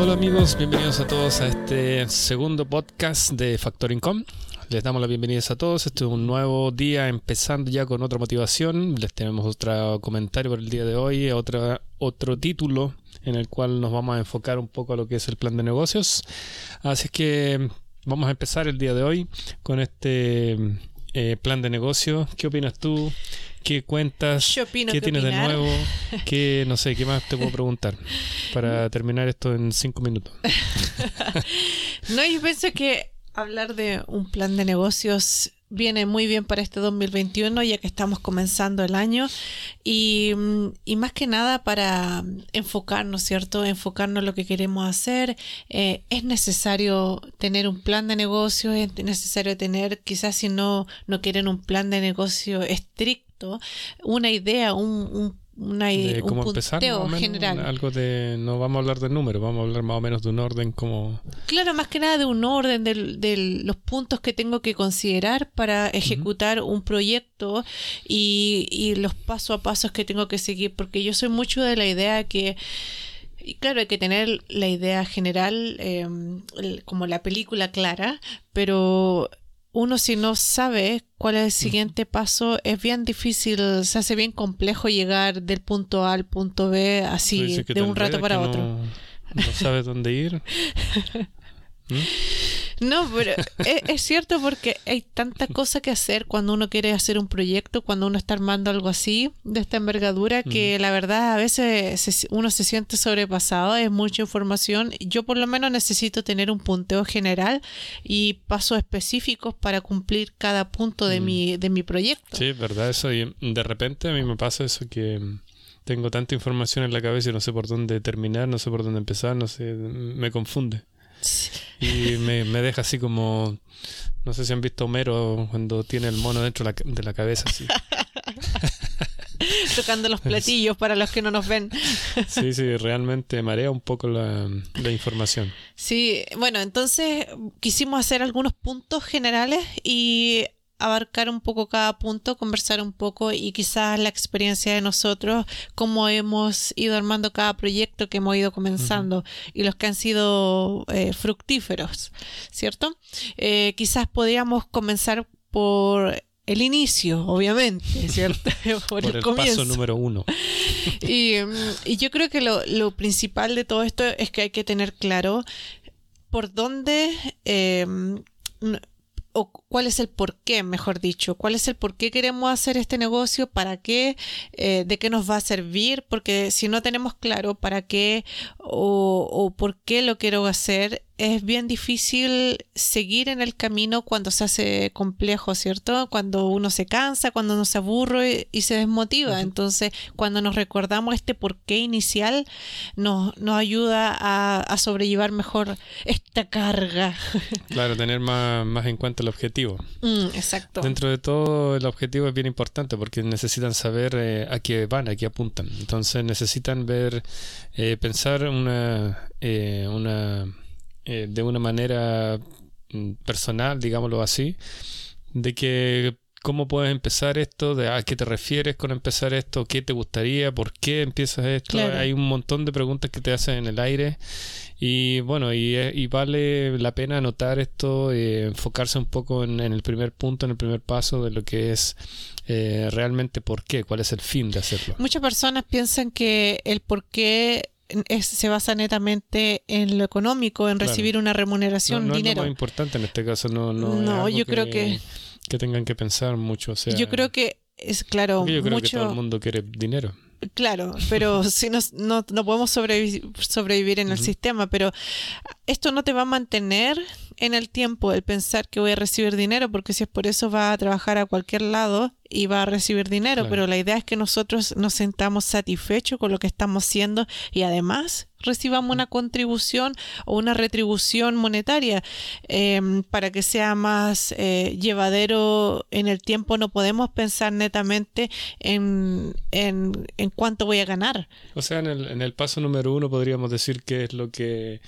Hola amigos, bienvenidos a todos a este segundo podcast de Factor Income. Les damos las bienvenidas a todos. Este es un nuevo día empezando ya con otra motivación. Les tenemos otro comentario por el día de hoy, otra, otro título en el cual nos vamos a enfocar un poco a lo que es el plan de negocios. Así que vamos a empezar el día de hoy con este eh, plan de negocio. ¿Qué opinas tú? ¿Qué cuentas? ¿Qué tienes de nuevo? ¿Qué, no sé, qué más te puedo preguntar para terminar esto en cinco minutos? no, yo pienso que hablar de un plan de negocios viene muy bien para este 2021 ya que estamos comenzando el año y, más que nada para enfocarnos, ¿cierto? Enfocarnos en lo que queremos hacer. Eh, es necesario tener un plan de negocio, es necesario tener, quizás si no, no quieren un plan de negocio estricto, una idea, un una, de cómo empezar, general. Algo de, no vamos a hablar de números, vamos a hablar más o menos de un orden como... Claro, más que nada de un orden, de, los puntos que tengo que considerar para ejecutar un proyecto y, y los paso a pasos que tengo que seguir, porque yo soy mucho de la idea que... Y claro, hay que tener la idea general, em, como la película clara, pero uno si no sabe cuál es el siguiente paso, es bien difícil, se hace bien complejo llegar del punto A al punto B así de un rato para otro. No, no sabes dónde ir. ¿Mm? No, pero es, cierto porque hay tanta cosa que hacer cuando uno quiere hacer un proyecto, cuando uno está armando algo así, de esta envergadura, que la verdad a veces uno se siente sobrepasado, es mucha información. Yo por lo menos necesito tener un punteo general y pasos específicos para cumplir cada punto de, mi, de mi proyecto. Sí, verdad, eso. Y de repente a mí me pasa eso que tengo tanta información en la cabeza y no sé por dónde terminar, no sé por dónde empezar, no sé, me confunde. Y me, deja así como. No sé si han visto Homero cuando tiene el mono dentro de la cabeza, así. Tocando los platillos para los que no nos ven. sí, sí, realmente marea un poco la, la información. Sí, bueno, entonces quisimos hacer algunos puntos generales y abarcar un poco cada punto, conversar un poco y quizás la experiencia de nosotros, cómo hemos ido armando cada proyecto que hemos ido comenzando y los que han sido eh, fructíferos, ¿cierto? Eh, quizás podríamos comenzar por el inicio, obviamente, ¿cierto? por, el, paso número uno. y, y, yo creo que lo, lo, principal de todo esto es que hay que tener claro por dónde... Eh, o cuál es el por qué, mejor dicho, cuál es el por qué queremos hacer este negocio, para qué, eh, de qué nos va a servir, porque si no tenemos claro para qué o, o por qué lo quiero hacer, es bien difícil seguir en el camino cuando se hace complejo, ¿cierto? Cuando uno se cansa, cuando uno se aburre y, se desmotiva. Entonces, cuando nos recordamos este porqué inicial, nos, nos ayuda a, sobrellevar mejor esta carga. Claro, tener más, más en cuenta el objetivo. Mm, exacto. Dentro de todo, el objetivo es bien importante porque necesitan saber eh, a qué van, a qué apuntan. Entonces, necesitan ver, eh, pensar una, eh, una eh, de una manera mm, personal, digámoslo así, de que cómo puedes empezar esto, de a qué te refieres con empezar esto, qué te gustaría, por qué empiezas esto. Hay un montón de preguntas que te hacen en el aire y bueno, y, y vale la pena anotar esto, eh, enfocarse un poco en, el primer punto, en el primer paso de lo que es eh, realmente por qué, cuál es el fin de hacerlo. Muchas personas piensan que el por qué se basa netamente en lo económico, en recibir una remuneración, no, dinero. No es lo más importante en este caso, no, no, no yo creo que que tengan que pensar mucho, o sea, yo creo que es claro, yo creo que todo el mundo quiere dinero. Claro, pero si no, no, podemos sobrevivir, en el sistema, pero esto no te va a mantener en el tiempo el pensar que voy a recibir dinero, porque si es por eso va a trabajar a cualquier lado y va a recibir dinero, pero la idea es que nosotros nos sentamos satisfechos con lo que estamos haciendo y además recibamos una contribución o una retribución monetaria em, para que sea más eh, llevadero en el tiempo. No podemos pensar netamente en, en, en, cuánto voy a ganar. O sea, en el, en el paso número uno podríamos decir que es lo que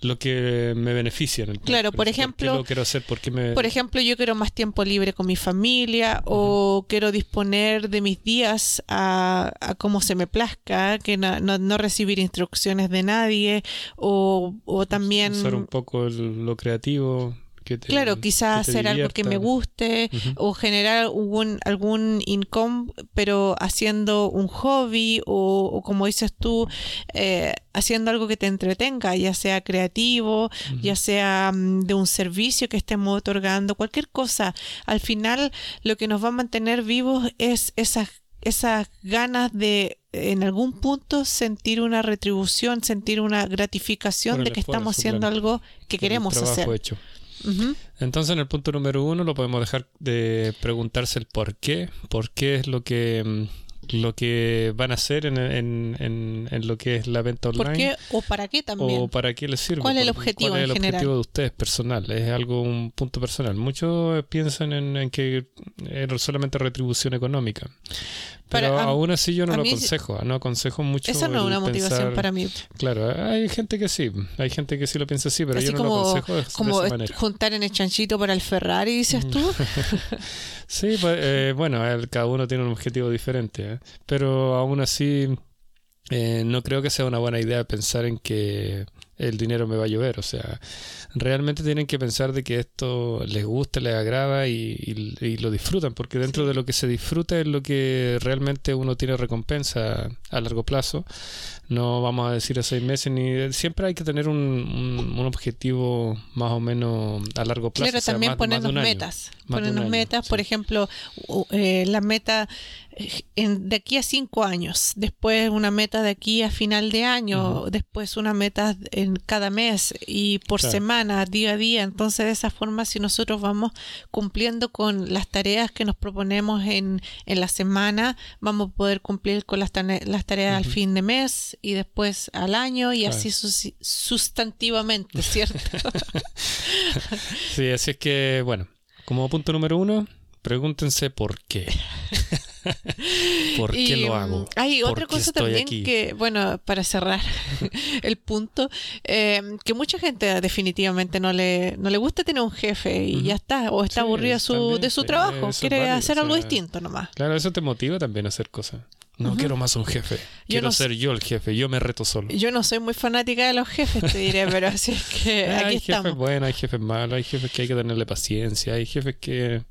lo que me beneficia en el Claro, por ejemplo, ¿Por qué lo quiero hacer? ¿Por qué me... Por ejemplo, yo quiero más tiempo libre con mi familia o quiero disponer de mis días a, a como se me plazca, que no, no- no recibir instrucciones de nadie o, o también... Usar un poco el- lo creativo. Que te, Claro, quizás que hacer algo que me guste o generar algún, algún income, pero haciendo un hobby o, o como dices tú, eh, haciendo algo que te entretenga, ya sea creativo, ya sea mm, de un servicio que estemos otorgando, cualquier cosa. Al final, lo que nos va a mantener vivos es esas esas ganas de en algún punto sentir una retribución, sentir una gratificación de que estamos haciendo algo que queremos hacer. hecho. Ujú. Entonces, en el punto número uno, lo podemos dejar de preguntarse el por qué. ¿Por qué es lo que, mm, lo que van a hacer en, en, en, en lo que es la venta online? ¿Por qué o para qué también? ¿O para qué les sirve? ¿Cuál es el objetivo ¿Cuál es en el general? objetivo de ustedes personal? Es algo, un punto personal. Muchos piensan en, en que es solamente retribución económica. Pero Para- aún así yo no lo aconsejo. No aconsejo mucho. Esa no es una motivación para mí. Claro, hay gente que sí. Hay gente que sí lo piensa así, pero Así yo no lo aconsejo de, de como esa est- manera. juntar en el chanchito para el Ferrari, dices tú. Sí, pues, eh, bueno, el- cada uno tiene un objetivo diferente, ¿eh? pero aún así eh, no creo que sea una buena idea pensar en que el dinero me va a llover. O sea, realmente tienen que pensar de que esto les gusta, les agrada y, y- y lo disfrutan, porque dentro Sí. de lo que se disfruta es lo que realmente uno tiene recompensa a largo plazo. No vamos a decir a seis meses, ni siempre hay que tener un, un- un objetivo más o menos a largo plazo. Claro, o sea, también más- ponernos metas. Ponernos año, metas, sí. por ejemplo, eh, la meta en- de aquí a cinco años, después una meta de aquí a final de año, después una meta en cada mes y por Claro. semana, día a día. Entonces, de esa forma, si nosotros vamos cumpliendo con las tareas que nos proponemos en, en la semana, vamos a poder cumplir con las, las tareas al fin de mes y después al año y Claro. así sustantivamente, ¿cierto? Sí, así es que, bueno, como punto número uno, pregúntense por qué. ¿Por qué Y, lo mm, hago? Hay ¿Por otra cosa también aquí? que, bueno, para cerrar el punto, eh, que mucha gente definitivamente no le, no le gusta tener un jefe y ya está, o está Sí, aburrida su, también, de su trabajo, quiere válido, hacer o algo distinto nomás. Claro, eso te motiva también a hacer cosas. No quiero más un jefe. Quiero no ser yo el jefe. Yo me reto solo. Yo no soy muy fanática de los jefes, te diré, pero así es que aquí hay jefes buenos, hay jefes malos, hay jefes que hay que tenerle paciencia, hay jefes que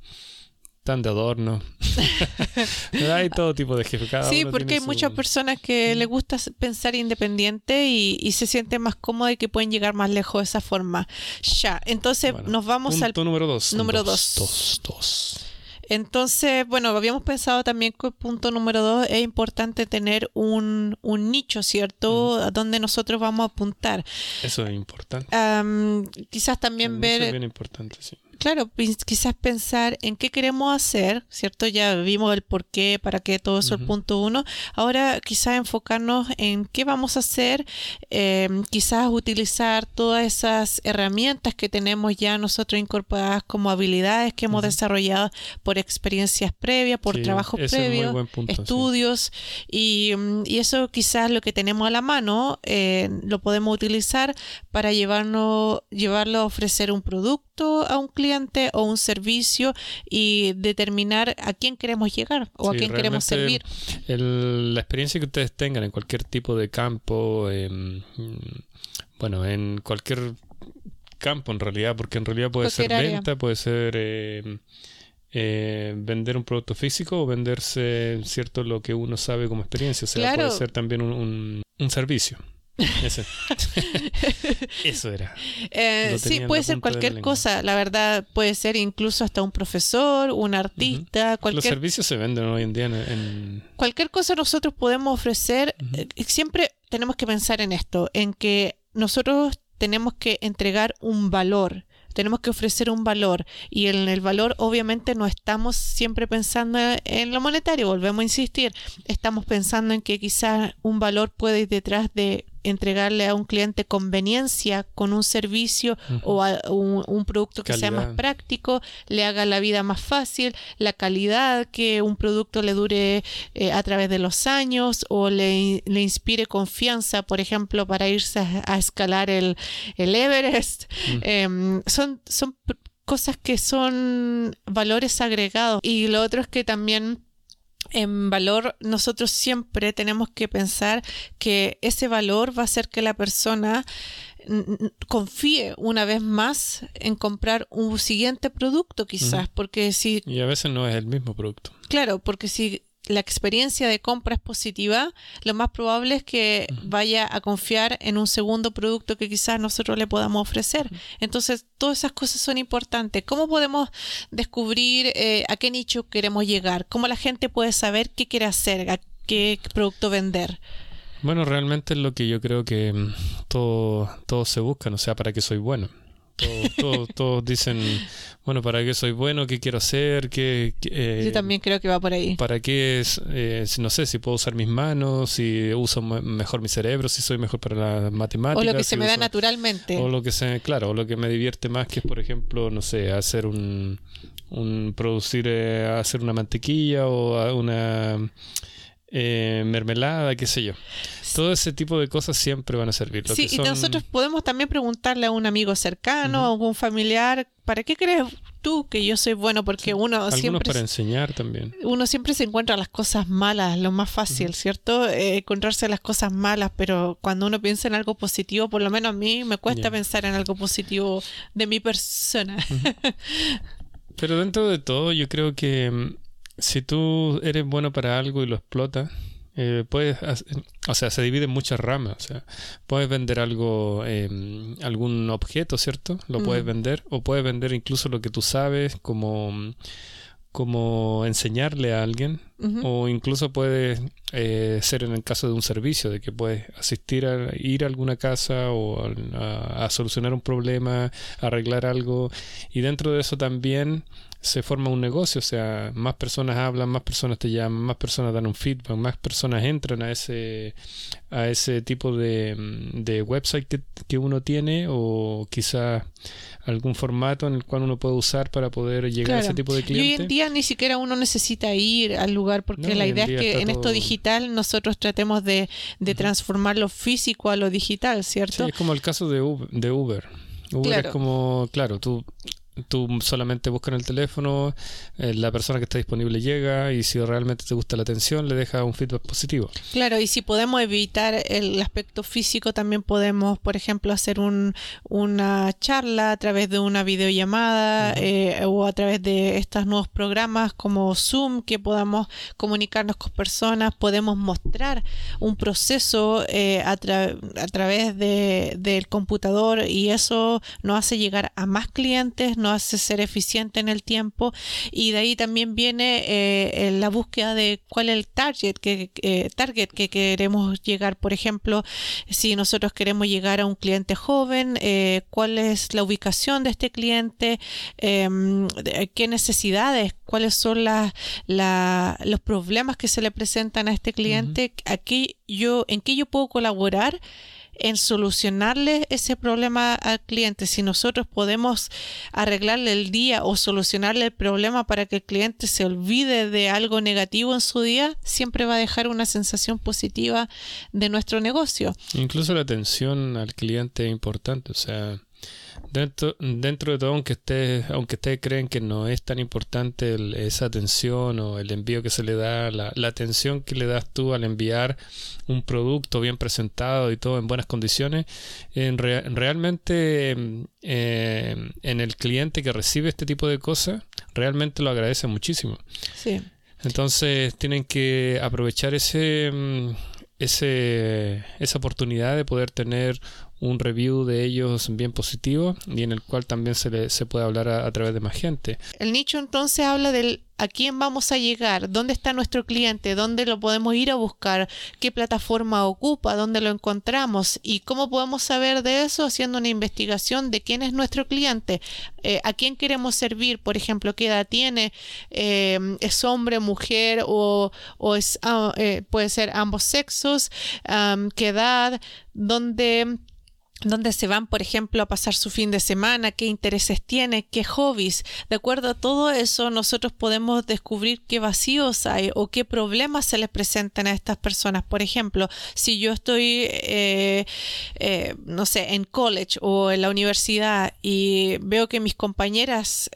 están de adorno. hay todo tipo de. Cada Sí, porque hay su- muchas personas que les gusta pensar independiente y, y se sienten más cómodas y que pueden llegar más lejos de esa forma. Ya, entonces Bueno, nos vamos al Punto número dos. número dos. dos. Dos, dos. Entonces, bueno, habíamos pensado también que punto número dos es importante tener un, un nicho, ¿cierto? A donde nosotros vamos a apuntar. Eso es importante. Am, quizás también Eso ver, es bien importante, sí. Claro, quizás pensar en qué queremos hacer, ¿cierto? Ya vimos el por qué, para qué, todo eso, el punto uno. Ahora quizás enfocarnos en qué vamos a hacer, eh, quizás utilizar todas esas herramientas que tenemos ya nosotros incorporadas como habilidades que hemos desarrollado por experiencias previas, por Sí, trabajo ese es muy previo, buen punto, sí. estudios y, mm, y eso quizás lo que tenemos a la mano eh, lo podemos utilizar para llevarnos, llevarlo a ofrecer un producto a un cliente o un servicio y determinar a quién queremos llegar o a quién queremos servir. el- la experiencia que ustedes tengan en cualquier tipo de campo, em, bueno, en cualquier campo en realidad, porque en realidad puede ser área. venta, puede ser em, eh, vender un producto físico o venderse, cierto, lo que uno sabe como experiencia. O sea, Claro. puede ser también un, un- un servicio. Ese. Eso era. Eh, sí, puede ser la cualquier cosa, la verdad puede ser incluso hasta un profesor, un artista, Los cualquier servicios se venden hoy en día en- en, cualquier cosa nosotros podemos ofrecer, eh, siempre tenemos que pensar en esto, en que nosotros tenemos que entregar un valor, tenemos que ofrecer un valor y en el valor obviamente no estamos siempre pensando en lo monetario, volvemos a insistir, estamos pensando en que quizás un valor puede ir detrás de entregarle a un cliente conveniencia con un servicio o un, producto que sea más práctico, le haga la vida más fácil, la calidad, que un producto le dure eh, a través de los años o le, le, inspire confianza, por ejemplo, para irse a, escalar el, el Everest. Em, son, son cosas que son valores agregados. Y lo otro es que también en valor nosotros siempre tenemos que pensar que ese valor va a hacer que la persona confíe una vez más en comprar un siguiente producto quizás, porque si... Y a veces no es el mismo producto. Claro, porque si la experiencia de compra es positiva, lo más probable es que vaya a confiar en un segundo producto que quizás nosotros le podamos ofrecer. Entonces, todas esas cosas son importantes. ¿Cómo podemos descubrir eh, a qué nicho queremos llegar? ¿Cómo la gente puede saber qué quiere hacer, a qué producto vender? Bueno, realmente es lo que yo creo que mm, todos todo se buscan, o sea, para qué soy bueno. Todos, dicen, bueno, ¿para qué soy bueno? ¿Qué quiero hacer? ¿Qué, eh, Yo también creo que va por ahí. ¿Para qué? Es, eh, no sé, si puedo usar mis manos, si uso mejor mi cerebro, si soy mejor para las matemáticas. O lo que se me da naturalmente. O lo que se, claro, o lo que me divierte más, que es, por ejemplo, no sé, hacer un, un producir, eh, hacer una mantequilla o una eh, mermelada, qué sé yo. Todo ese tipo de cosas siempre van a servir. sí, y nosotros podemos también preguntarle a un amigo cercano, a algún familiar, ¿para qué crees tú que yo soy bueno? Porque uno Algunos siempre... para enseñar también. Uno siempre se encuentra las cosas malas, lo más fácil, ¿cierto? Eh, encontrarse las cosas malas, pero cuando uno piensa en algo positivo, por lo menos a mí me cuesta pensar en algo positivo de mi persona. pero dentro de todo, yo creo que mm, si tú eres bueno para algo y lo explotas, eh, puedes, o sea, se divide en muchas ramas. O sea, puedes vender algo, em, algún objeto, ¿cierto? Lo puedes mm. vender, o puedes vender incluso lo que tú sabes, como, como enseñarle a alguien, o incluso puede eh, ser en el caso de un servicio, de que puedes asistir a ir a alguna casa o a solucionar un problema, arreglar algo, y dentro de eso también se forma un negocio, o sea, más personas hablan, más personas te llaman, más personas dan un feedback, más personas entran a ese, a ese tipo de, de website que, que uno tiene o quizás algún formato en el cual uno puede usar para poder llegar a ese tipo de clientes. Y hoy en día ni siquiera uno necesita ir al lugar porque la idea es que en esto digital nosotros tratemos de, de transformar lo físico a lo digital, ¿cierto? Sí, es como el caso de Uber. De Uber. Uber es como, claro, tú Tú solamente buscas en el teléfono, eh, la persona que está disponible llega y si realmente te gusta la atención le deja un feedback positivo. Claro, y si podemos evitar el aspecto físico, también podemos, por ejemplo, hacer un, una charla a través de una videollamada eh, o a través de estos nuevos programas como Zoom, que podamos comunicarnos con personas, podemos mostrar un proceso eh, a, a, través de, del computador y eso nos hace llegar a más clientes, hace ser eficiente en el tiempo y de ahí también viene eh, la búsqueda de cuál es el target que, eh, target que queremos llegar. Por ejemplo, si nosotros queremos llegar a un cliente joven, eh, cuál es la ubicación de este cliente, em, qué necesidades, cuáles son las, los problemas que se le presentan a este cliente, aquí yo, en qué yo puedo colaborar en solucionarle ese problema al cliente. Si nosotros podemos arreglarle el día o solucionarle el problema para que el cliente se olvide de algo negativo en su día, siempre va a dejar una sensación positiva de nuestro negocio. Incluso la atención al cliente es importante. O sea, Dentro, dentro de todo, aunque ustedes, aunque ustedes creen que no es tan importante esa atención o el envío que se le da, la, atención que le das tú al enviar un producto bien presentado y todo en buenas condiciones, en realmente eh, en el cliente que recibe este tipo de cosas, realmente lo agradece muchísimo. Sí. Entonces tienen que aprovechar ese, ese, esa oportunidad de poder tener un review de ellos bien positivo y en el cual también se, le, se puede hablar a, través de más gente. El nicho entonces habla del a quién vamos a llegar, dónde está nuestro cliente, dónde lo podemos ir a buscar, qué plataforma ocupa, dónde lo encontramos y cómo podemos saber de eso haciendo una investigación de quién es nuestro cliente, eh, a quién queremos servir, por ejemplo, qué edad tiene, eh, es hombre, mujer o, o es, ah, eh, puede ser ambos sexos, qué edad, dónde dónde se van, por ejemplo, a pasar su fin de semana, qué intereses tiene, qué hobbies. De acuerdo a todo eso, nosotros podemos descubrir qué vacíos hay o qué problemas se les presentan a estas personas. Por ejemplo, si yo estoy, eh, eh, no sé, en college o en la universidad y veo que mis compañeras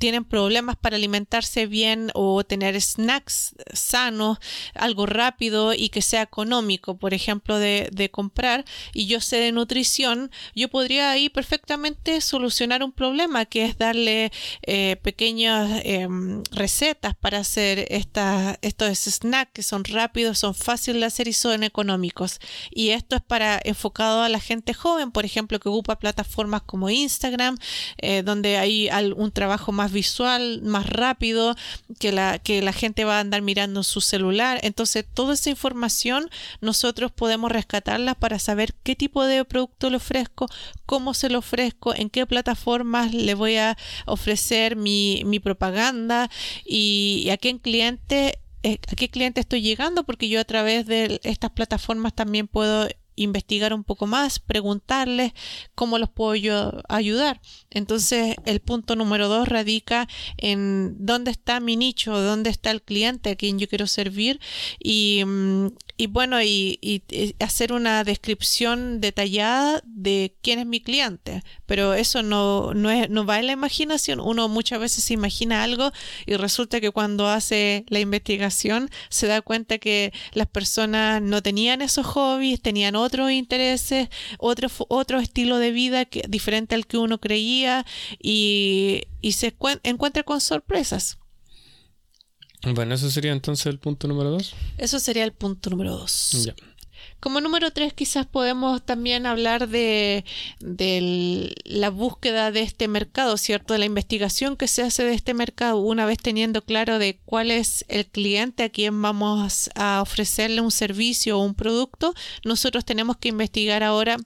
tienen problemas para alimentarse bien o tener snacks sanos, algo rápido y que sea económico, por ejemplo, de, comprar, y yo sé de nutrición, yo podría ahí perfectamente solucionar un problema, que es darle eh, pequeñas em, recetas para hacer estas, estos snacks que son rápidos, son fáciles de hacer y son económicos. Y esto es para enfocado a la gente joven, por ejemplo, que ocupa plataformas como Instagram, eh, donde hay un trabajo más visual, más rápido, que la, que la gente va a andar mirando su celular. Entonces, toda esa información nosotros podemos rescatarla para saber qué tipo de producto le ofrezco, cómo se lo ofrezco, en qué plataformas le voy a ofrecer mi, mi propaganda y, y a qué cliente eh, a qué cliente estoy llegando, porque yo a través de estas plataformas también puedo investigar un poco más, preguntarles cómo los puedo yo ayudar. Entonces, el punto número dos radica en dónde está mi nicho, dónde está el cliente a quien yo quiero servir y, mm, bueno, y, hacer una descripción detallada de quién es mi cliente. Pero eso no, no, es, no va en la imaginación. Uno muchas veces se imagina algo y resulta que cuando hace la investigación se da cuenta que las personas no tenían esos hobbies, tenían otros intereses, otro, otro estilo de vida que, diferente al que uno creía y, y se encuentra con sorpresas. Bueno, eso sería entonces el punto número dos. Eso sería el punto número dos. Como número tres, quizás podemos también hablar de, de, la búsqueda de este mercado, ¿cierto? De la investigación que se hace de este mercado, una vez teniendo claro de cuál es el cliente a quien vamos a ofrecerle un servicio o un producto, nosotros tenemos que investigar ahora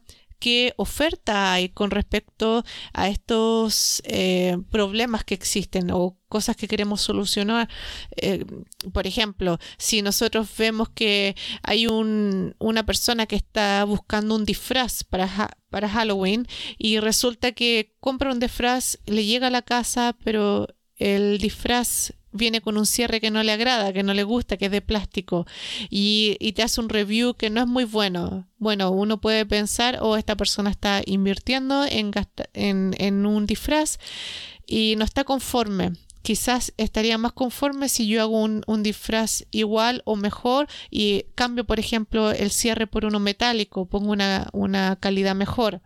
qué oferta hay con respecto a estos eh, problemas que existen o cosas que queremos solucionar. Eh, por ejemplo, si nosotros vemos que hay un, una persona que está buscando un disfraz para, para Halloween y resulta que compra un disfraz, le llega a la casa, pero el disfraz viene con un cierre que no le agrada, que no le gusta, que es de plástico y, te hace un review que no es muy bueno. Bueno, uno puede pensar, oh, esta persona está invirtiendo en, en, en un disfraz y no está conforme quizás estaría más conforme si yo hago un, un, disfraz igual o mejor y cambio, por ejemplo, el cierre por uno metálico, pongo una, una calidad mejor.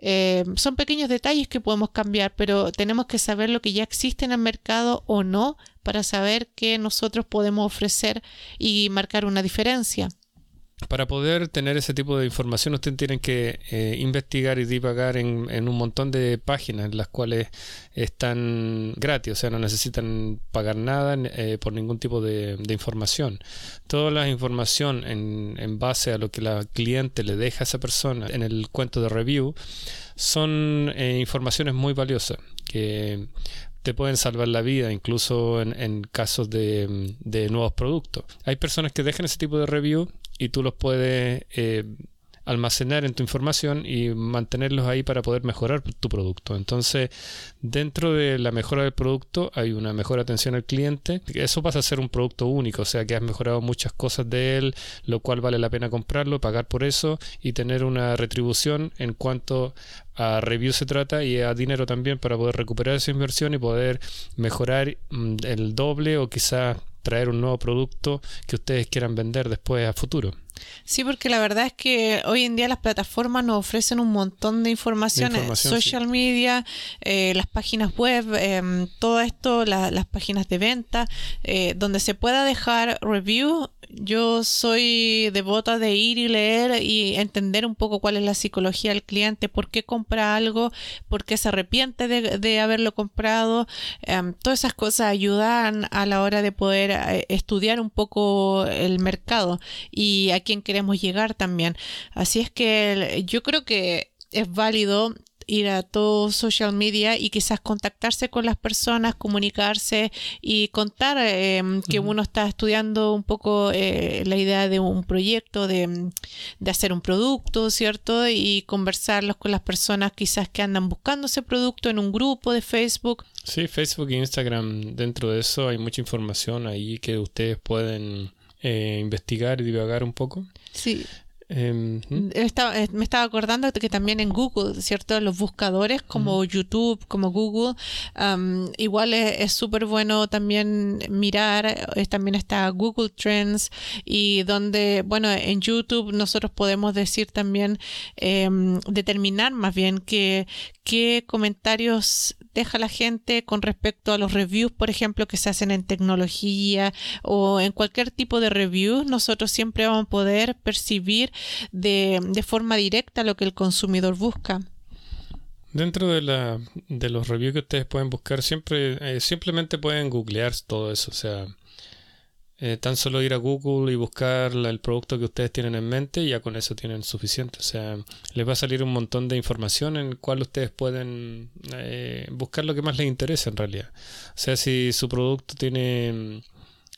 Eh, son pequeños detalles que podemos cambiar, pero tenemos que saber lo que ya existe en el mercado o no para saber qué nosotros podemos ofrecer y marcar una diferencia. Para poder tener ese tipo de información, ustedes tienen que eh, investigar y divagar en, en, un montón de páginas, las cuales están gratis, o sea, no necesitan pagar nada eh, por ningún tipo de, información. Toda la información en, en, base a lo que la cliente le deja a esa persona en el cuento de review son eh, informaciones muy valiosas que te pueden salvar la vida, incluso en, en casos de, nuevos productos. Hay personas que dejan ese tipo de review y tú los puedes eh, almacenar en tu información y mantenerlos ahí para poder mejorar tu producto. Entonces, dentro de la mejora del producto hay una mejor atención al cliente. Eso pasa a ser un producto único, o sea que has mejorado muchas cosas de él, lo cual vale la pena comprarlo, pagar por eso y tener una retribución en cuanto a review se trata y a dinero también para poder recuperar esa inversión y poder mejorar mm, el doble o quizás traer un nuevo producto que ustedes quieran vender después a futuro. Sí, porque la verdad es que hoy en día las plataformas nos ofrecen un montón de informaciones, social media, eh, las páginas web, eh, todo esto, la, las páginas de venta, eh, donde se pueda dejar review yo soy devota de ir y leer y entender un poco cuál es la psicología del cliente, por qué compra algo, por qué se arrepiente de, haberlo comprado. Em, todas esas cosas ayudan a la hora de poder eh, estudiar un poco el mercado y a quién queremos llegar también. Así es que yo creo que es válido ir a todo social media y quizás contactarse con las personas, comunicarse y contar eh, que uno está estudiando un poco eh, la idea de un proyecto, de, de, hacer un producto, ¿cierto? Y conversarlos con las personas quizás que andan buscando ese producto en un grupo de Facebook. Sí, Facebook e Instagram, dentro de eso hay mucha información ahí que ustedes pueden eh, investigar y divagar un poco. Sí. Em, eh, me estaba acordando que también en Google, ¿cierto? Los buscadores como YouTube, como Google, igual es súper bueno también mirar, eh, también está Google Trends y donde, bueno, en YouTube nosotros podemos decir también, em, determinar más bien que, qué comentarios deja la gente con respecto a los reviews, por ejemplo, que se hacen en tecnología o en cualquier tipo de review, nosotros siempre vamos a poder percibir de, de forma directa lo que el consumidor busca. Dentro de, la, de los reviews que ustedes pueden buscar, siempre eh, simplemente pueden googlear todo eso. O sea, eh, tan solo ir a Google y buscar el producto que ustedes tienen en mente y ya con eso tienen suficiente. O sea, les va a salir un montón de información en el cual ustedes pueden eh, buscar lo que más les interesa en realidad. O sea, si su producto tiene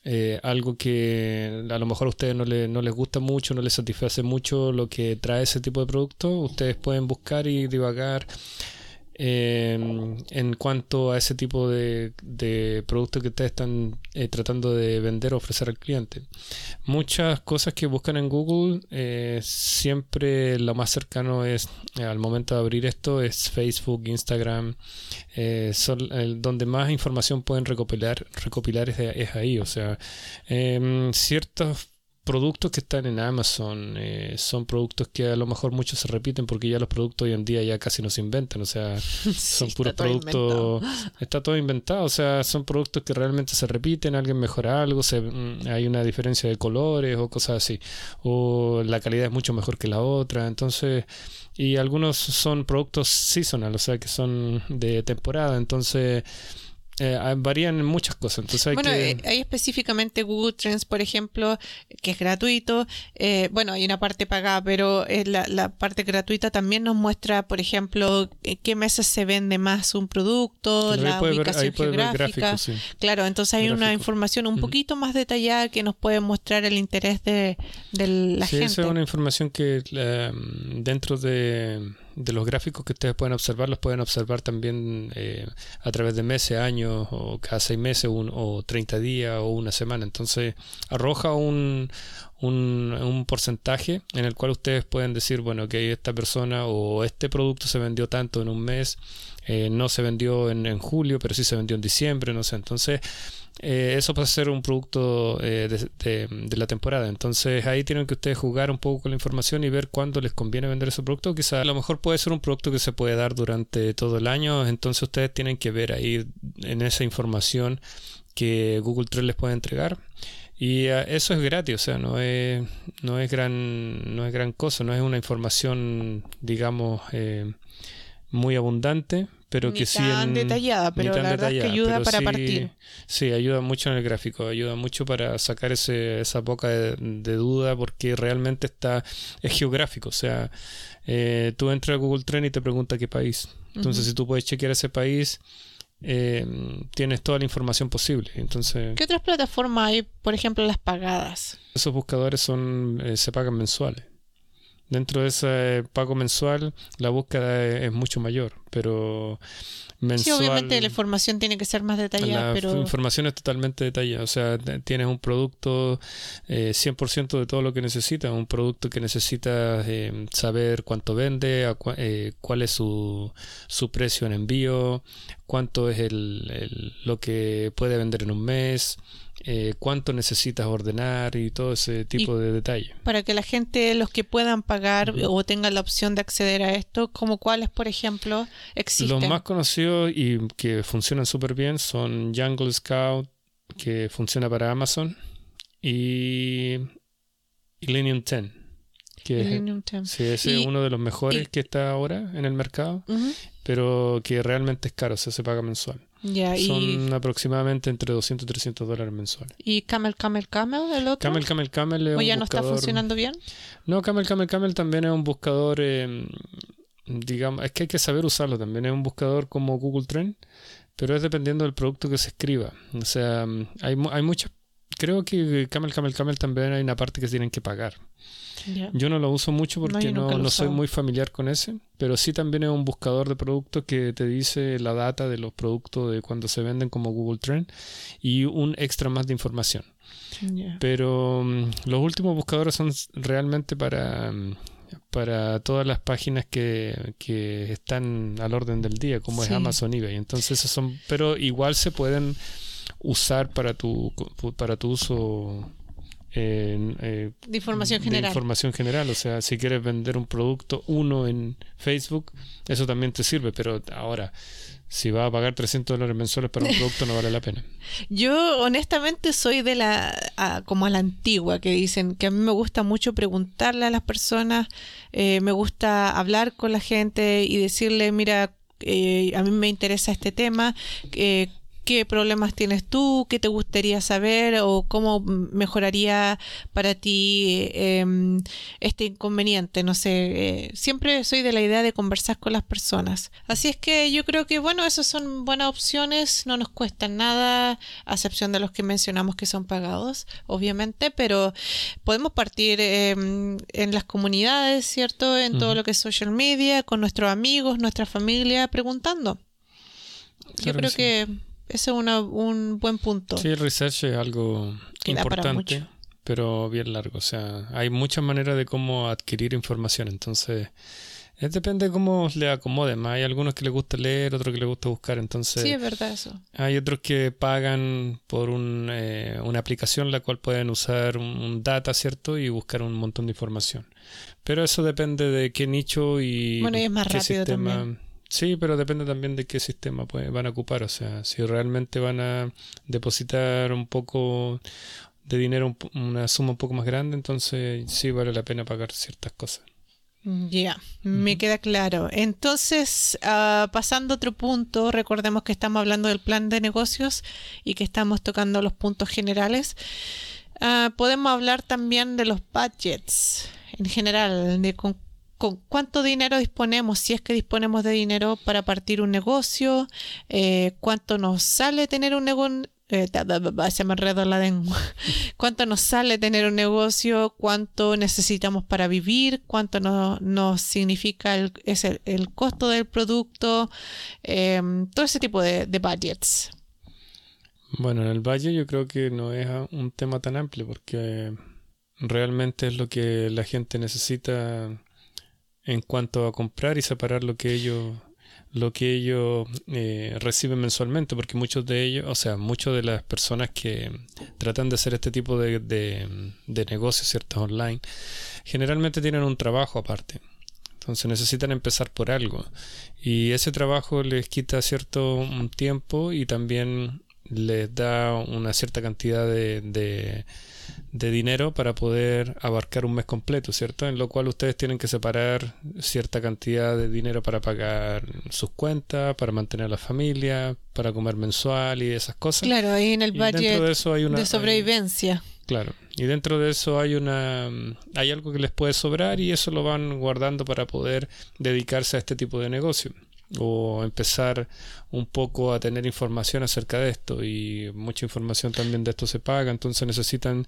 eh, algo que a lo mejor a ustedes no, no les gusta mucho, no les satisface mucho lo que trae ese tipo de producto, ustedes pueden buscar y divagar Em, en cuanto a ese tipo de, productos que ustedes están eh, tratando de vender o ofrecer al cliente. Muchas cosas que buscan en Google, eh, siempre lo más cercano es, eh, al momento de abrir esto, es Facebook, Instagram, son, donde más información pueden recopilar, recopilar es, es ahí. O sea, em, ciertos productos que están en Amazon eh, son productos que a lo mejor muchos se repiten porque ya los productos hoy en día ya casi no se inventan, o sea, son puros productos, está todo inventado, o sea, son productos que realmente se repiten, alguien mejora algo, se, mm, hay una diferencia de colores o cosas así, o la calidad es mucho mejor que la otra, entonces, y algunos son productos seasonal, o sea, que son de temporada, entonces eh, ah, varían en muchas cosas. Entonces hay bueno, que... Eh, hay específicamente Google Trends, por ejemplo, que es gratuito. Eh, bueno, hay una parte pagada, pero la, la, parte gratuita también nos muestra, por ejemplo, qué meses se vende más un producto, la ubicación geográfica. Claro, entonces hay una información un poquito más detallada que nos puede mostrar el interés de, de la sí, gente. Esa es una información que dentro de de los gráficos que ustedes pueden observar, los pueden observar también eh, a través de meses, años, o cada seis meses, un, o 30 días, o una semana. Entonces, arroja un, un, porcentaje en el cual ustedes pueden decir, bueno, que esta persona o este producto se vendió tanto en un mes, eh, no se vendió en, en, julio, pero sí se vendió en diciembre, no sé. Entonces, eh, eso puede ser un producto eh, de, de, la temporada. Entonces ahí tienen que ustedes jugar un poco con la información y ver cuándo les conviene vender ese producto. Quizá a lo mejor puede ser un producto que se puede dar durante todo el año. Entonces ustedes tienen que ver ahí en esa información que Google Trends les puede entregar. Y uh, eso es gratis, o sea, no es, no es gran, no es gran cosa, no es una información, digamos, eh, muy abundante, pero que sí tan detallada, pero la verdad es que ayuda para partir. Sí, ayuda mucho en el gráfico, ayuda mucho para sacar ese, esa boca de, duda porque realmente está es geográfico, o sea, eh, tú entras a Google Trend y te pregunta qué país. Entonces, si tú puedes chequear ese país, eh, tienes toda la información posible. Entonces, ¿Qué otras plataformas hay, por ejemplo, las pagadas? Esos buscadores son eh, se pagan mensuales. Dentro de ese pago mensual, la búsqueda es, mucho mayor, pero mensual... Sí, obviamente la información tiene que ser más detallada, la información es totalmente detallada, o sea, tienes un producto eh, 100% de todo lo que necesitas, un producto que necesitas eh, saber cuánto vende, eh, cuál es su, su precio en envío, cuánto es el, lo que puede vender en un mes, eh, cuánto necesitas ordenar y todo ese tipo de detalle. Para que la gente, los que puedan pagar o tengan la opción de acceder a esto, como cuáles, por ejemplo, existen. Los más conocidos y que funcionan súper bien son Jungle Scout, que funciona para Amazon, y, Linium 10. Que es, sí, ese Y- es uno de los mejores y- que está ahora en el mercado, pero que realmente es caro, o sea, se paga mensual. Y, Son aproximadamente entre 200 y 300 dólares mensuales. y Camel, Camel, Camel, el otro. Camel, Camel, Camel es ¿O un ya no está funcionando bien? No, Camel, Camel, Camel también es un buscador, eh, digamos, es que hay que saber usarlo también. Es un buscador como Google Trend, pero es dependiendo del producto que se escriba. O sea, hay, hay muchas. Creo que Camel, Camel, Camel también hay una parte que tienen que pagar. Yo no lo uso mucho porque no, soy muy familiar con ese, pero sí también es un buscador de productos que te dice la data de los productos de cuando se venden como Google Trend y un extra más de información. Pero mm, los últimos buscadores son realmente para, mm, para todas las páginas que, que están al orden del día, como es. Amazon eBay. Entonces, esos son, pero igual se pueden usar para tu, para tu uso. en, eh, De información de general. información general. O sea, si quieres vender un producto uno en Facebook, eso también te sirve. Pero ahora, si vas a pagar 300 dólares mensuales para un producto, no vale la pena. Yo honestamente soy de la, a- como a la antigua, que dicen que a mí me gusta mucho preguntarle a las personas, eh, me gusta hablar con la gente y decirle, mira, eh, a mí me interesa este tema, eh, qué problemas tienes tú, qué te gustaría saber o cómo mejoraría para ti eh, este inconveniente, no sé, eh, siempre soy de la idea de conversar con las personas. Así es que yo creo que bueno, esas son buenas opciones, no nos cuestan nada, a excepción de los que mencionamos que son pagados, obviamente, pero podemos partir eh, en las comunidades, ¿cierto? En todo lo que es social media, con nuestros amigos, nuestra familia, preguntando. Yo creo sí. que ese es una- un buen punto. Sí, el research es algo Que importante, pero bien largo. O sea, hay muchas maneras de cómo adquirir información. Entonces, es depende de cómo le acomode. Más hay algunos que les gusta leer, otros que les gusta buscar. Entonces, Sí, es verdad eso. hay otros que pagan por un, eh, una aplicación la cual pueden usar un, un data, ¿cierto? Y buscar un montón de información. Pero eso depende de qué nicho y Bueno, y es más qué rápido sistema. también. Sí, pero depende también de qué sistema pues, van a ocupar. O sea, si realmente van a depositar un poco de dinero, una suma un poco más grande, entonces sí vale la pena pagar ciertas cosas. Ya, me queda claro. Entonces, ah, pasando a otro punto, recordemos que estamos hablando del plan de negocios y que estamos tocando los puntos generales. Ah, podemos hablar también de los budgets en general, de con, con cuánto dinero disponemos, si es que disponemos de dinero para partir un negocio, eh, cuánto nos sale tener un negocio. se me la lengua. ¿Cuánto nos sale tener un negocio? ¿Cuánto necesitamos para vivir? ¿Cuánto no- nos significa el, es el, costo del producto? Eh, todo ese tipo de, de budgets. Bueno, en el valle yo creo que no es un tema tan amplio porque realmente es lo que la gente necesita en cuanto a comprar y separar lo que ellos lo que ellos eh, reciben mensualmente porque muchos de ellos o sea muchas de las personas que tratan de hacer este tipo de, de, negocios ciertos online generalmente tienen un trabajo aparte. Entonces necesitan empezar por algo. Y ese trabajo les quita cierto tiempo y también les da una cierta cantidad de, de, de dinero para poder abarcar un mes completo, ¿cierto? En lo cual ustedes tienen que separar cierta cantidad de dinero para pagar sus cuentas, para mantener a la familia, para comer mensual y esas cosas. Claro, ahí en el budget de eso hay una de hay- sobrevivencia. Claro, y dentro de eso hay una hay algo que les puede sobrar y eso lo van guardando para poder dedicarse a este tipo de negocio o empezar un poco a tener información acerca de esto y mucha información también de esto se paga, entonces necesitan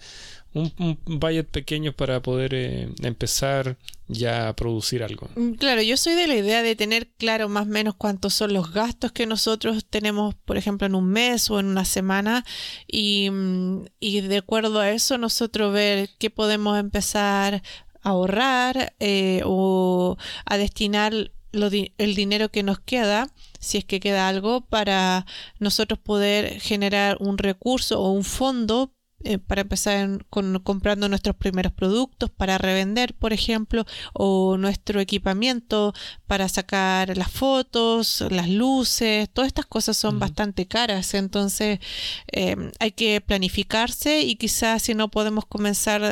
un, un pequeño para poder eh, empezar ya a producir algo. Mm, Claro, yo soy de la idea de tener claro más o menos cuántos son los gastos que nosotros tenemos, por ejemplo, en un mes o en una semana y, mm, y de acuerdo a eso nosotros ver qué podemos empezar a ahorrar eh, o a destinar lo di- el dinero que nos queda, si es que queda algo, para nosotros poder generar un recurso o un fondo eh, para empezar con, comprando nuestros primeros productos para revender, por ejemplo, o nuestro equipamiento para sacar las fotos, las luces, todas estas cosas son bastante caras, entonces eh, hay que planificarse y quizás si no podemos comenzar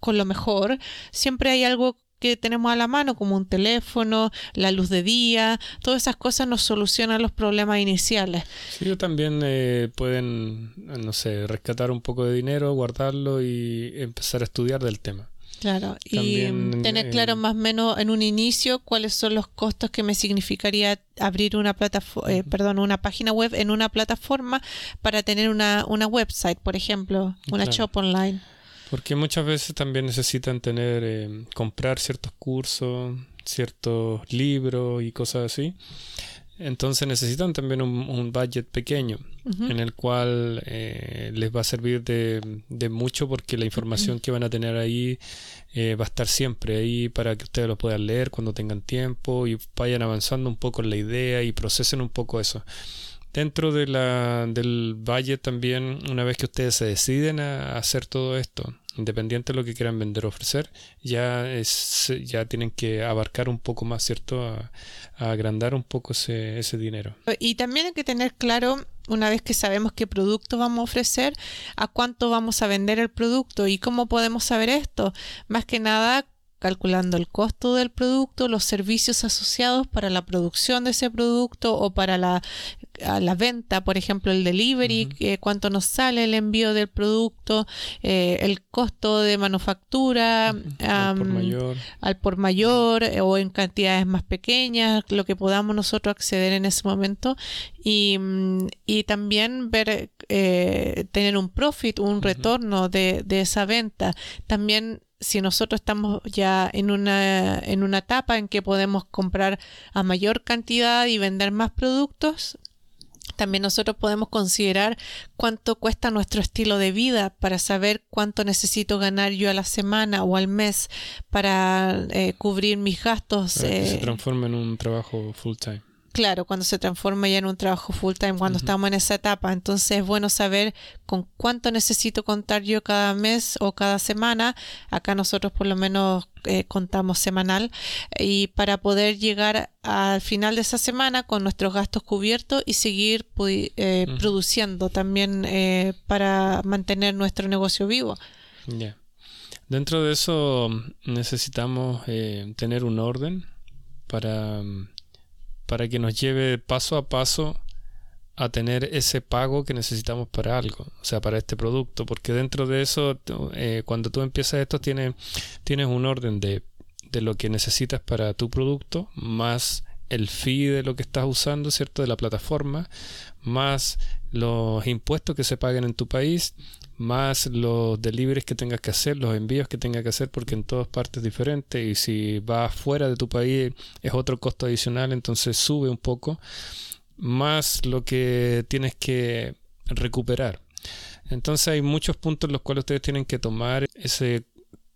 con lo mejor, siempre hay algo que tenemos a la mano, como un teléfono, la luz de día, todas esas cosas nos solucionan los problemas iniciales. Sí, también eh, pueden, no sé, rescatar un poco de dinero, guardarlo y empezar a estudiar del tema. Claro, y tener claro eh, más o menos en un inicio cuáles son los costos que me significaría abrir una plataforma, eh, perdón, una página web en una plataforma para tener una, una website, por ejemplo, una shop online. Porque muchas veces también necesitan tener, eh, comprar ciertos cursos, ciertos libros y cosas así. Entonces necesitan también un, budget pequeño en el cual eh, les va a servir de, mucho porque la información que van a tener ahí eh, va a estar siempre ahí para que ustedes lo puedan leer cuando tengan tiempo y vayan avanzando un poco en la idea y procesen un poco eso. Dentro de la, del valle también, una vez que ustedes se deciden a hacer todo esto, independiente de lo que quieran vender o ofrecer, ya, es, ya tienen que abarcar un poco más, ¿cierto? A, agrandar un poco ese, ese dinero. Y también hay que tener claro una vez que sabemos qué producto vamos a ofrecer, a cuánto vamos a vender el producto y cómo podemos saber esto. Más que nada calculando el costo del producto, los servicios asociados para la producción de ese producto o para la, la venta, por ejemplo, el delivery, eh, cuánto nos sale el envío del producto, eh, el costo de manufactura al, por mayor. al por mayor eh, o en cantidades más pequeñas, lo que podamos nosotros acceder en ese momento y, mm, y también ver, tener un profit, un retorno de, de esa venta. También si nosotros estamos ya en una, en una etapa en que podemos comprar a mayor cantidad y vender más productos, también nosotros podemos considerar cuánto cuesta nuestro estilo de vida para saber cuánto necesito ganar yo a la semana o al mes para eh, cubrir mis gastos. que se eh, transforma en un trabajo full time. Claro, cuando se transforma ya en un trabajo full time, cuando estamos en esa etapa. Entonces es bueno saber con cuánto necesito contar yo cada mes o cada semana. Acá nosotros por lo menos eh, contamos semanal. Y para poder llegar al final de esa semana con nuestros gastos cubiertos y seguir eh, produciendo también eh, para mantener nuestro negocio vivo. Dentro de eso necesitamos tener un orden para para que nos lleve paso a paso a tener ese pago que necesitamos para algo, o sea, para este producto, porque dentro de eso, eh, cuando tú empiezas esto, tienes, tienes un orden de, de lo que necesitas para tu producto, más el fee de lo que estás usando, ¿cierto? De la plataforma, más los impuestos que se paguen en tu país, más los deliveries que tengas que hacer, los envíos que tengas que hacer, porque en todas partes es diferente y si vas fuera de tu país es otro costo adicional, entonces sube un poco, más lo que tienes que recuperar. Entonces hay muchos puntos en los cuales ustedes tienen que tomar ese,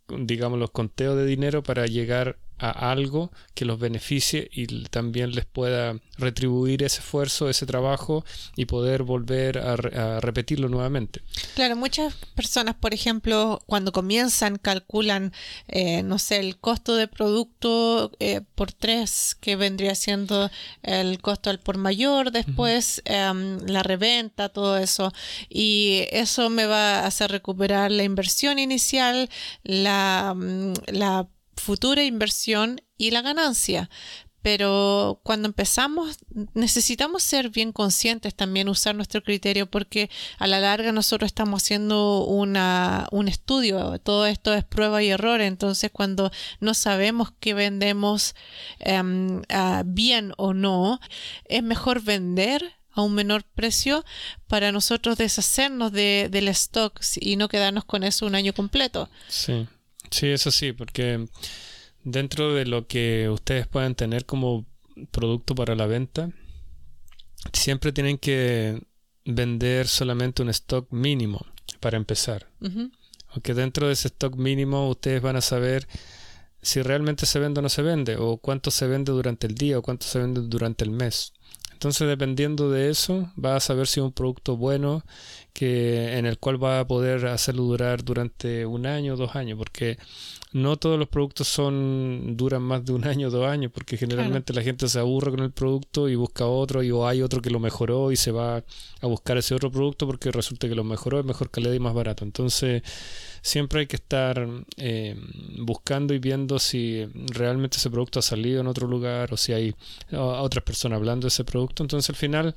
digamos, los conteos de dinero para llegar a algo que los beneficie y también les pueda retribuir ese esfuerzo, ese trabajo y poder volver a, repetirlo nuevamente. Claro, muchas personas, por ejemplo, cuando comienzan calculan, eh, no sé, el costo de producto eh, por tres, que vendría siendo el costo al por mayor, después em, la reventa, todo eso. Y eso me va a hacer recuperar la inversión inicial, la, mm, la futura inversión y la ganancia. Pero cuando empezamos necesitamos ser bien conscientes también, usar nuestro criterio, porque a la larga nosotros estamos haciendo una, un estudio, todo esto es prueba y error, entonces cuando no sabemos que vendemos em, bien o no, es mejor vender a un menor precio para nosotros deshacernos de, del stock y no quedarnos con eso un año completo. Sí. Sí, eso sí, porque dentro de lo que ustedes pueden tener como producto para la venta, siempre tienen que vender solamente un stock mínimo para empezar. Aunque dentro de ese stock mínimo ustedes van a saber si realmente se vende o no se vende, o cuánto se vende durante el día, o cuánto se vende durante el mes. Entonces, dependiendo de eso, vas a saber si es un producto bueno que en el cual va a poder hacerlo durar durante un año o dos años, porque no todos los productos son duran más de un año o dos años, porque generalmente la gente se aburre con el producto y busca otro, y o hay otro que lo mejoró y se va a buscar ese otro producto porque resulta que lo mejoró, es mejor calidad y más barato. Entonces, siempre hay que estar eh, buscando y viendo si realmente ese producto ha salido en otro lugar o si hay otras personas hablando de ese producto. Entonces, al final,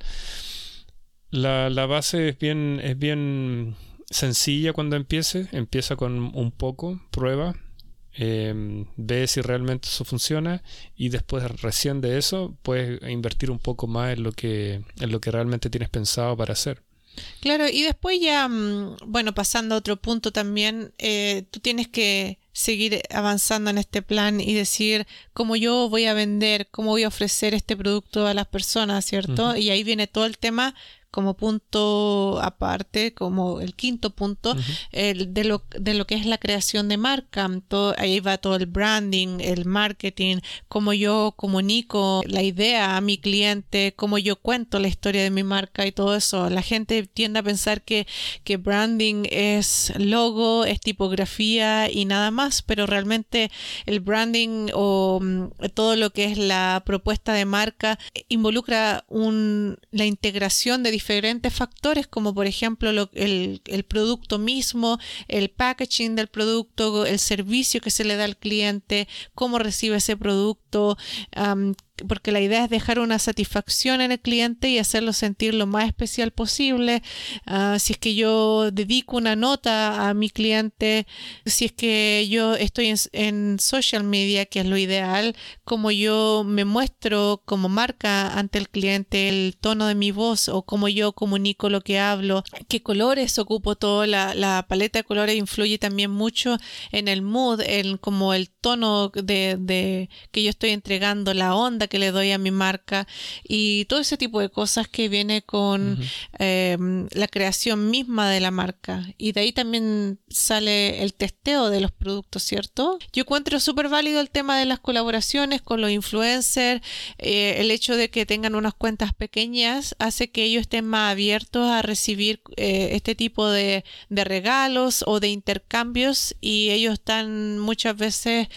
la, la base es bien, es bien sencilla cuando empiece. Empieza con un poco, prueba, eh, ve si realmente eso funciona y después recién de eso puedes invertir un poco más en lo que en lo que realmente tienes pensado para hacer. Claro y después ya mm, bueno pasando a otro punto también eh, tú tienes que seguir avanzando en este plan y decir cómo yo voy a vender cómo voy a ofrecer este producto a las personas cierto y ahí viene todo el tema como punto aparte, como el quinto punto, el, de, lo, de lo que es la creación de marca. Todo, ahí va todo el branding, el marketing, cómo yo comunico la idea a mi cliente, cómo yo cuento la historia de mi marca y todo eso. La gente tiende a pensar que, que branding es logo, es tipografía y nada más, pero realmente el branding o mm, todo lo que es la propuesta de marca involucra un, la integración de diferentes factores como por ejemplo el, el, producto mismo, el packaging del producto, el servicio que se le da al cliente, cómo recibe ese producto, porque la idea es dejar una satisfacción en el cliente y hacerlo sentir lo más especial posible. Ah, si es que yo dedico una nota a mi cliente, si es que yo estoy en, social media, que es lo ideal, como yo me muestro como marca ante el cliente, el tono de mi voz o cómo yo comunico lo que hablo, qué colores ocupo todo, la, la paleta de colores influye también mucho en el mood, en como el tono de, de que yo estoy entregando, la onda que le doy a mi marca y todo ese tipo de cosas que viene con eh, la creación misma de la marca. Y de ahí también sale el testeo de los productos, ¿cierto? Yo encuentro súper válido el tema de las colaboraciones con los influencers, eh, el hecho de que tengan unas cuentas pequeñas hace que ellos estén más abiertos a recibir eh, este tipo de, de, regalos o de intercambios y ellos están muchas veces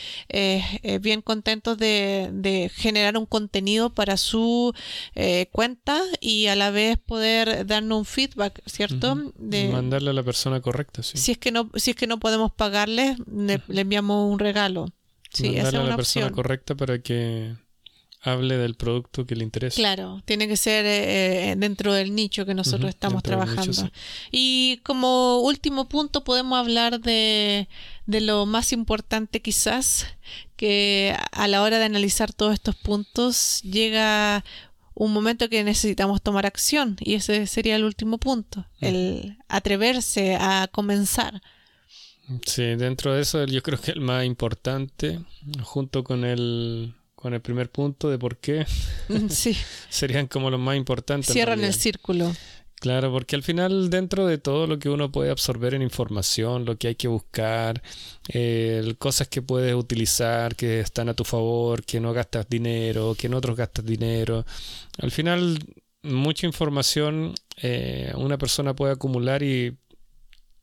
bien contentos de, de generar un contenido para su eh, cuenta y a la vez poder darnos un feedback, ¿cierto? De, Mandarle a la persona correcta, sí. Si es que no, si es que no podemos pagarle, le, enviamos un regalo. Sí, Mandarle esa es a la persona correcta para que hable del producto que le interesa. Claro, tiene que ser eh, eh, dentro del nicho que nosotros estamos trabajando. Y como último punto podemos hablar de, de lo más importante quizás, que a la hora de analizar todos estos puntos llega un momento que necesitamos tomar acción y ese sería el último punto, el atreverse a comenzar. Sí, dentro de eso yo creo que el más importante, junto con el con el primer punto de por qué, mm, sí. serían como los más importantes. Cierran el círculo. Claro, porque al final dentro de todo lo que uno puede absorber en información, lo que hay que buscar, eh, cosas que puedes utilizar, que están a tu favor, que no gastas dinero, que en otros gastas dinero, al final mucha información eh, una persona puede acumular y,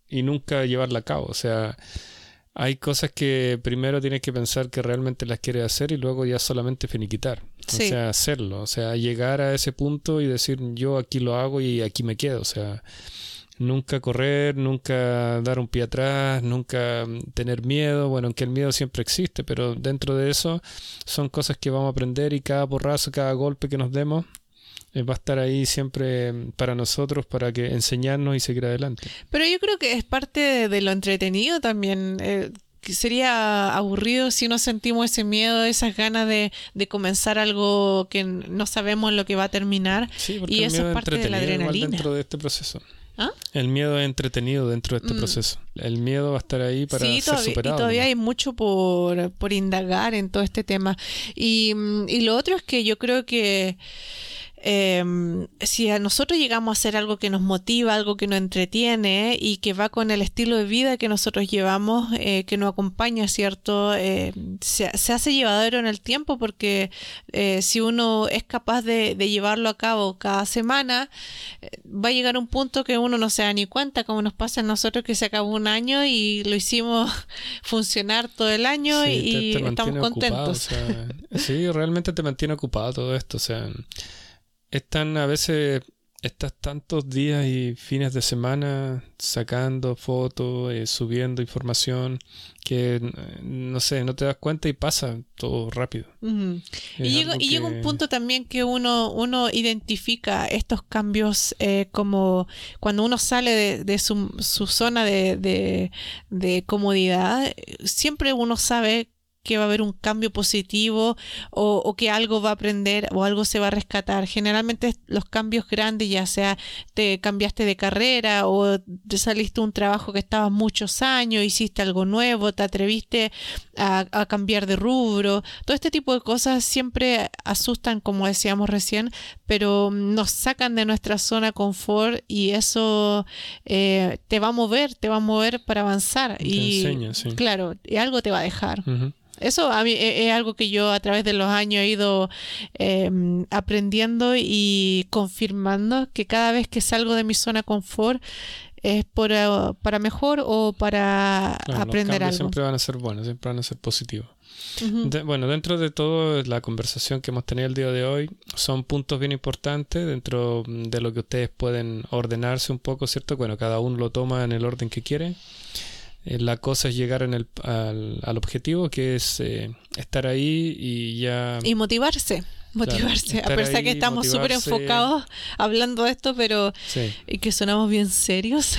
y nunca llevarla a cabo. O sea, hay cosas que primero tienes que pensar que realmente las quieres hacer y luego ya solamente finiquitar. O sea, hacerlo. O sea, llegar a ese punto y decir yo aquí lo hago y aquí me quedo. O sea, nunca correr, nunca dar un pie atrás, nunca mm, tener miedo. Bueno, aunque el miedo siempre existe, pero dentro de eso son cosas que vamos a aprender y cada porrazo, cada golpe que nos demos va a estar ahí siempre para nosotros, para que enseñarnos y seguir adelante. Pero yo creo que es parte de, lo entretenido también. Eh, sería aburrido si no sentimos ese miedo, esas ganas de, comenzar algo que no sabemos lo que va a terminar. y eso es parte de la adrenalina. dentro de este proceso. ¿Ah? El miedo es entretenido dentro de este mm. proceso. El miedo va a estar ahí para ser superado. Y todavía hay mucho por, por, indagar en todo este tema. Y, y lo otro es que yo creo que em, si a nosotros llegamos a hacer algo que nos motiva, algo que nos entretiene y que va con el estilo de vida que nosotros llevamos, eh, que nos acompaña, ¿cierto? Eh, se, hace llevadero en el tiempo porque eh, si uno es capaz de, llevarlo a cabo cada semana, va a llegar un punto que uno no se da ni cuenta, como nos pasa a nosotros que se acabó un año y lo hicimos funcionar todo el año y estamos contentos. sí, realmente te mantiene ocupado todo esto. O sea, están a veces estás tantos días y fines de semana sacando fotos, eh, subiendo información, que no sé, no te das cuenta y pasa todo rápido. Y, llega, un punto también que uno, uno identifica estos cambios eh, como cuando uno sale de, su, zona de, de comodidad, siempre uno sabe que va a haber un cambio positivo o, que algo va a aprender o algo se va a rescatar. Generalmente los cambios grandes, ya sea te cambiaste de carrera o te saliste un trabajo que estabas muchos años, hiciste algo nuevo, te atreviste a, cambiar de rubro. Todo este tipo de cosas siempre asustan, como decíamos recién, pero nos sacan de nuestra zona confort y eso eh, te va a mover, te va a mover para avanzar. y claro, y algo te va a dejar. Eso a mí e, es, algo que yo a través de los años he ido em, aprendiendo y confirmando que cada vez que salgo de mi zona confort es por, eh, para mejor o para aprender algo. Siempre van a ser buenos, siempre van a ser positivos. bueno, dentro de todo la conversación que hemos tenido el día de hoy, son puntos bien importantes dentro de lo que ustedes pueden ordenarse un poco, ¿cierto? Bueno, cada uno lo toma en el orden que quiere. Eh, la cosa es llegar en el, al, objetivo, que es eh, estar ahí y ya... Y motivarse. Motivarse, a pesar de que estamos súper enfocados hablando de esto, pero y que sonamos bien serios,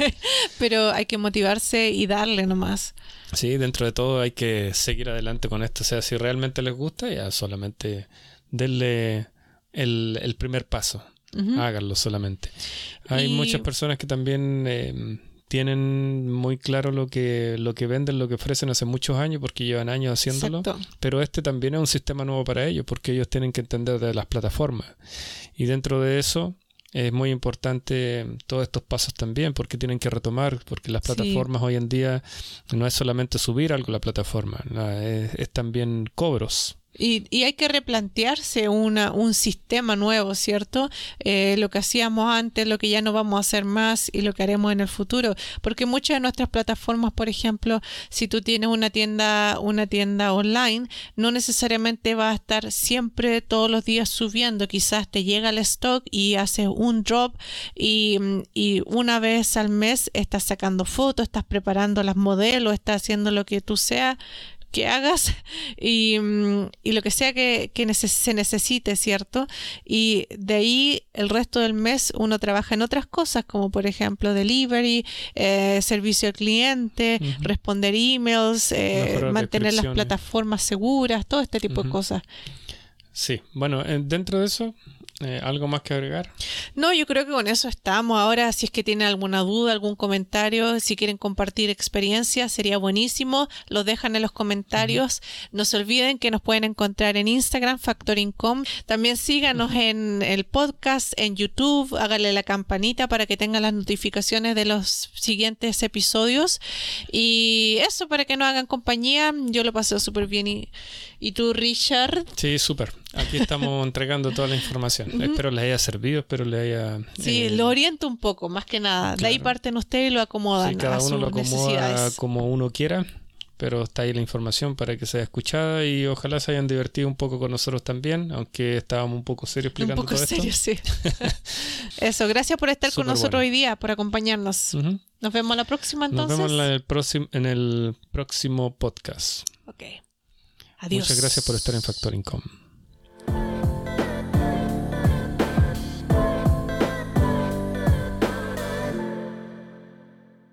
pero hay que motivarse y darle nomás. Sí, dentro de todo hay que seguir adelante con esto. O sea, si realmente les gusta, ya solamente denle el, el primer paso. Háganlo solamente. Hay muchas personas que también eh, tienen muy claro lo que, lo que venden, lo que ofrecen hace muchos años porque llevan años haciéndolo. Pero este también es un sistema nuevo para ellos porque ellos tienen que entender de las plataformas. Y dentro de eso es muy importante todos estos pasos también porque tienen que retomar, porque las plataformas hoy en día no es solamente subir algo a la plataforma, es también cobros. Y, y, hay que replantearse una, un sistema nuevo, ¿cierto? Eh, lo que hacíamos antes, lo que ya no vamos a hacer más y lo que haremos en el futuro. Porque muchas de nuestras plataformas, por ejemplo, si tú tienes una tienda, una tienda online, no necesariamente va a estar siempre todos los días subiendo. Quizás te llega el stock y haces un drop y, y una vez al mes estás sacando fotos, estás preparando las modelos, estás haciendo lo que tú seas que hagas y, mm, y lo que sea que, que se necesite, ¿cierto? Y de ahí el resto del mes uno trabaja en otras cosas, como por ejemplo delivery, eh, servicio al cliente, responder emails, eh, mantener las plataformas seguras, todo este tipo de cosas. Sí, bueno, eh, dentro de eso eh, ¿Algo más que agregar? No, yo creo que con eso estamos. Ahora, si es que tienen alguna duda, algún comentario, si quieren compartir experiencias, sería buenísimo. Lo dejan en los comentarios. No se olviden que nos pueden encontrar en Instagram, Factoringcom. También síganos en el podcast, en YouTube. Háganle la campanita para que tengan las notificaciones de los siguientes episodios. Y eso, para que nos hagan compañía. Yo lo pasé súper bien. ¿Y, ¿Y tú, Richard? Sí, súper. Aquí estamos entregando toda la información. Espero les haya servido, espero les haya... Sí, eh, lo oriento un poco, más que nada. De ahí parten ustedes y lo acomodan. Sí, cada uno lo acomoda como uno quiera, pero está ahí la información para que sea escuchada y ojalá se hayan divertido un poco con nosotros también, aunque estábamos un poco serios explicando un poco todo serio, sí. Eso, gracias por estar con nosotros hoy día, por acompañarnos. Nos vemos la próxima entonces. Nos vemos en el, próximo, en el próximo podcast. Ok. Adiós. Muchas gracias por estar en Factoring.com.